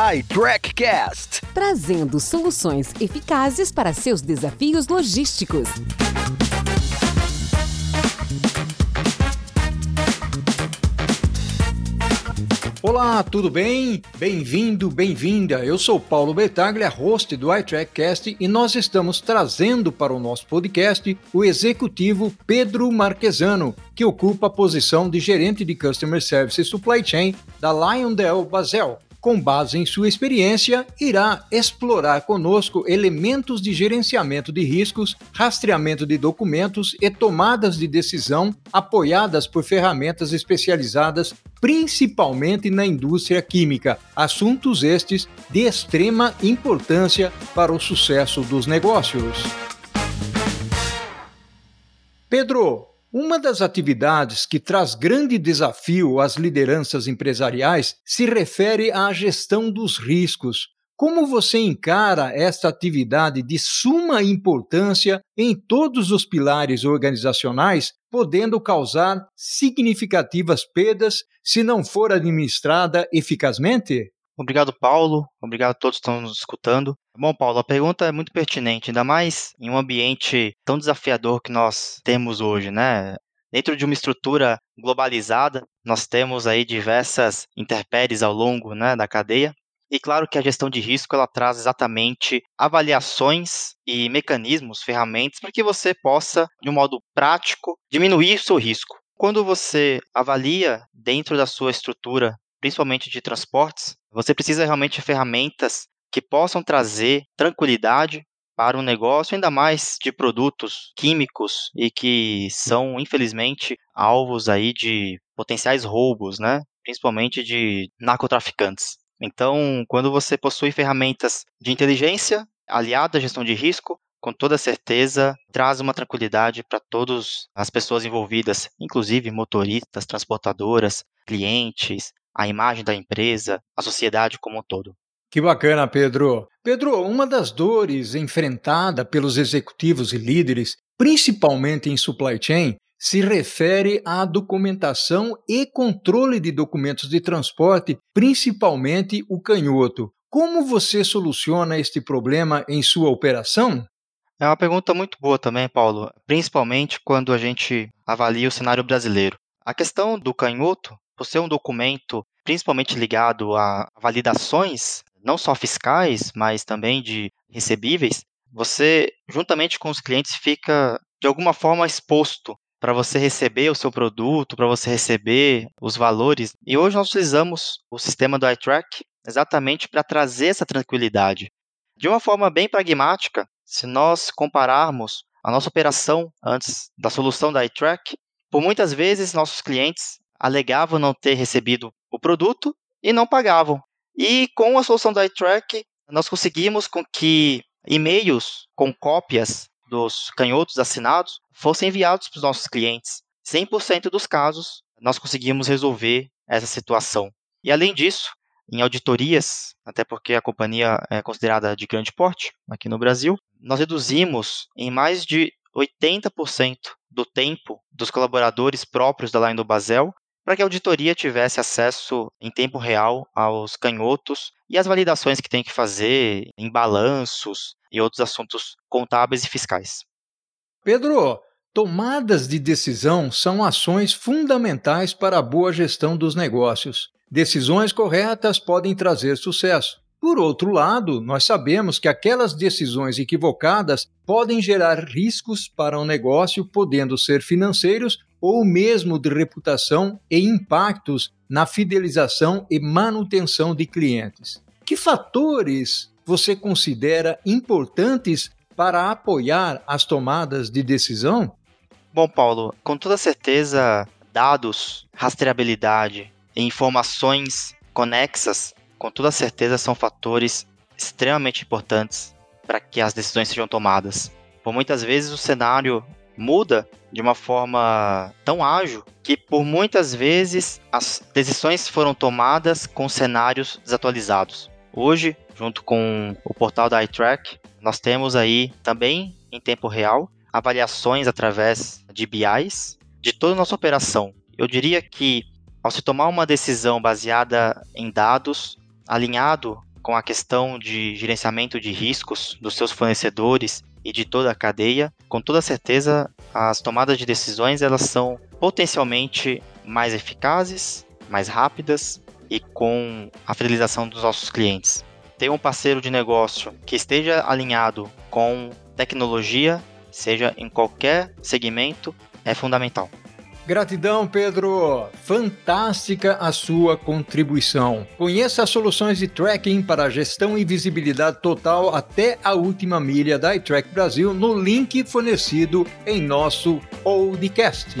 iTrackCast, trazendo soluções eficazes para seus desafios logísticos. Olá, tudo bem? Bem-vindo, bem-vinda. Eu sou Paulo Betaglia, host do iTrackcast, e nós estamos trazendo para o nosso podcast o executivo Pedro Marquesano, que ocupa a posição de gerente de Customer Service Supply Chain da Lyondell Basel com base em sua experiência, irá explorar conosco elementos de gerenciamento de riscos, rastreamento de documentos e tomadas de decisão apoiadas por ferramentas especializadas principalmente na indústria química, assuntos estes de extrema importância para o sucesso dos negócios. Pedro, uma das atividades que traz grande desafio às lideranças empresariais se refere à gestão dos riscos. Como você encara esta atividade de suma importância em todos os pilares organizacionais, podendo causar significativas perdas se não for administrada eficazmente? Obrigado, Paulo. Obrigado a todos que estão nos escutando. Bom, Paulo, a pergunta é muito pertinente, ainda mais em um ambiente tão desafiador que nós temos hoje, né? Dentro de uma estrutura globalizada, nós temos aí diversas intempéries ao longo né, da cadeia. E claro que a gestão de risco ela traz exatamente avaliações e mecanismos, ferramentas para que você possa, de um modo prático, diminuir o seu risco. Quando você avalia dentro da sua estrutura principalmente de transportes, você precisa realmente de ferramentas que possam trazer tranquilidade para o negócio, ainda mais de produtos químicos e que são, infelizmente, alvos aí de potenciais roubos, né? principalmente de narcotraficantes. Então, quando você possui ferramentas de inteligência aliada à gestão de risco, com toda certeza traz uma tranquilidade para todas as pessoas envolvidas, inclusive motoristas, transportadoras, clientes, a imagem da empresa, a sociedade como um todo. Que bacana, Pedro. Pedro, uma das dores enfrentada pelos executivos e líderes, principalmente em supply chain, se refere à documentação e controle de documentos de transporte, principalmente o canhoto. Como você soluciona este problema em sua operação? É uma pergunta muito boa também, Paulo, principalmente quando a gente avalia o cenário brasileiro. A questão do canhoto por ser um documento principalmente ligado a validações, não só fiscais, mas também de recebíveis, você, juntamente com os clientes, fica de alguma forma exposto para você receber o seu produto, para você receber os valores. E hoje nós utilizamos o sistema do iTrack exatamente para trazer essa tranquilidade. De uma forma bem pragmática, se nós compararmos a nossa operação antes da solução da iTrack, por muitas vezes nossos clientes alegavam não ter recebido o produto e não pagavam. E com a solução da iTrack, nós conseguimos com que e-mails com cópias dos canhotos assinados fossem enviados para os nossos clientes. 100% dos casos, nós conseguimos resolver essa situação. E além disso, em auditorias, até porque a companhia é considerada de grande porte aqui no Brasil, nós reduzimos em mais de 80% do tempo dos colaboradores próprios da Line do Basel para que a auditoria tivesse acesso em tempo real aos canhotos e as validações que tem que fazer em balanços e outros assuntos contábeis e fiscais. Pedro, tomadas de decisão são ações fundamentais para a boa gestão dos negócios. Decisões corretas podem trazer sucesso. Por outro lado, nós sabemos que aquelas decisões equivocadas podem gerar riscos para o negócio, podendo ser financeiros ou mesmo de reputação e impactos na fidelização e manutenção de clientes. Que fatores você considera importantes para apoiar as tomadas de decisão? Bom, Paulo, com toda certeza, dados, rastreabilidade e informações conexas, com toda certeza são fatores extremamente importantes para que as decisões sejam tomadas. Por muitas vezes o cenário muda de uma forma tão ágil que por muitas vezes as decisões foram tomadas com cenários desatualizados. Hoje, junto com o portal da iTrack, nós temos aí também em tempo real avaliações através de BIs de toda a nossa operação. Eu diria que ao se tomar uma decisão baseada em dados, alinhado com a questão de gerenciamento de riscos dos seus fornecedores e de toda a cadeia, com toda certeza as tomadas de decisões elas são potencialmente mais eficazes, mais rápidas e com a fidelização dos nossos clientes. Ter um parceiro de negócio que esteja alinhado com tecnologia, seja em qualquer segmento, é fundamental. Gratidão, Pedro. Fantástica a sua contribuição. Conheça as soluções de tracking para gestão e visibilidade total até a última milha da iTrack Brasil no link fornecido em nosso podcast.